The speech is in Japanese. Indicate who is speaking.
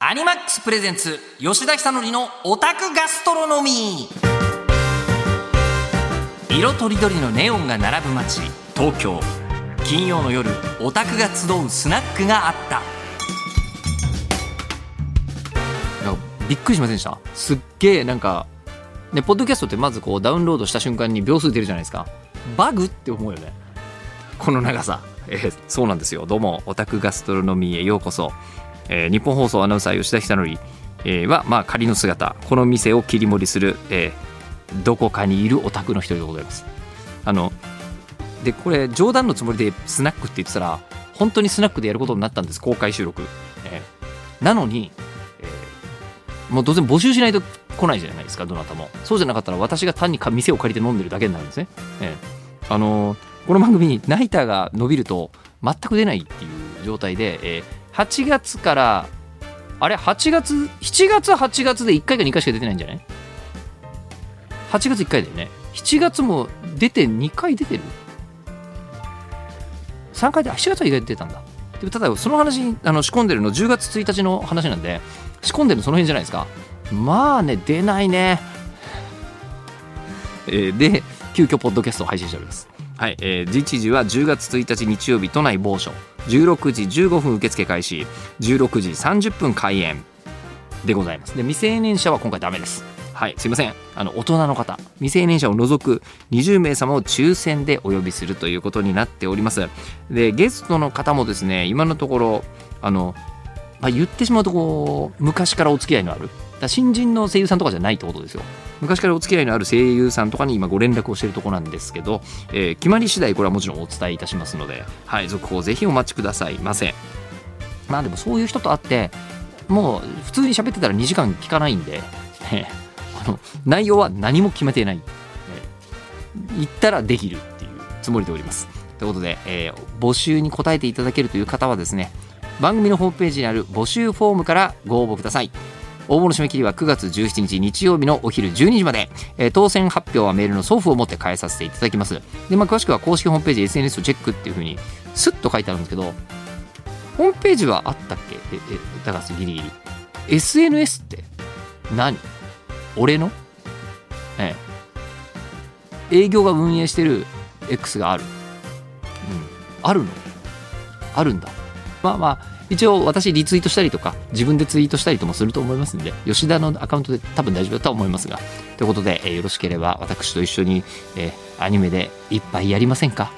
Speaker 1: アニマックスプレゼンツ吉田久典のオタクガストロノミ。ー色とりどりのネオンが並ぶ街東京。金曜の夜オタクが集うスナックがあった。なんかびっくりしませんでした？すっげえなんかねポッドキャストってまずこうダウンロードした瞬間に秒数出るじゃないですか。バグって思うよね。この長さ、えーそうなんですよ。どうもオタクガストロノミーへようこそ、えー日本放送アナウンサー吉田久典、えは、まあ、仮の姿この店を切り盛りする、えーどこかにいるオタクの一人でございます。あのでこれ冗談のつもりでスナックって言ってたら本当にスナックでやることになったんです公開収録、えーなのに、えーもう当然募集しないと来ないじゃないですかどなたも。そうじゃなかったら私が単にか店を借りて飲んでるだけになるんですね、えーあのーこの番組にナイターが伸びると全く出ないっていう状態で、えー8月からあれ？8月7月8月で1回か2回しか出てないんじゃない？8月1回だよね。7月も出て2回出てる？3回であ7月は意外と出たんだ。でもただその話あの仕込んでるの10月1日の話なんで仕込んでるのその辺じゃないですか。まあね出ないね。えーで急遽ポッドキャストを配信しております。はい、えー、日時は10月1日日曜日都内某所。16時15分受付開始。16時30分開演。でございます。で未成年者は今回ダメです。はいすいません。あの大人の方。未成年者を除く20名様を抽選でお呼びするということになっております。でゲストの方もですね今のところあの、まあ、言ってしまうとこう昔からお付き合いのあるだ新人の声優さんとかじゃないってことですよ。昔からお付き合いのある声優さんとかに今ご連絡をしているとこなんですけど、えー決まり次第これはもちろんお伝えいたしますので、はい、続報ぜひお待ちくださいませ。まあでもそういう人と会ってもう普通に喋ってたら2時間聞かないんで、えーあの内容は何も決めてない、えー言ったらできるっていうつもりでおります。ということで、えー募集に答えていただけるという方はですね番組のホームページにある募集フォームからご応募ください。応募の締め切りは9月17日日曜日のお昼12時まで、えー当選発表はメールの送付を持って返させていただきます。で、まあ、詳しくは公式ホームページ SNS をチェックっていうふうにスッと書いてあるんですけどホームページはあったっけ？ええ高橋ギリギリ。SNS って何？俺の？ええ。営業が運営してる X がある、うん、あるの？あるんだ。まあまあ一応私リツイートしたりとか自分でツイートしたりともすると思いますんで吉田のアカウントで多分大丈夫だとは思いますがということで、えーよろしければ私と一緒に、えーアニメでいっぱいやりませんか？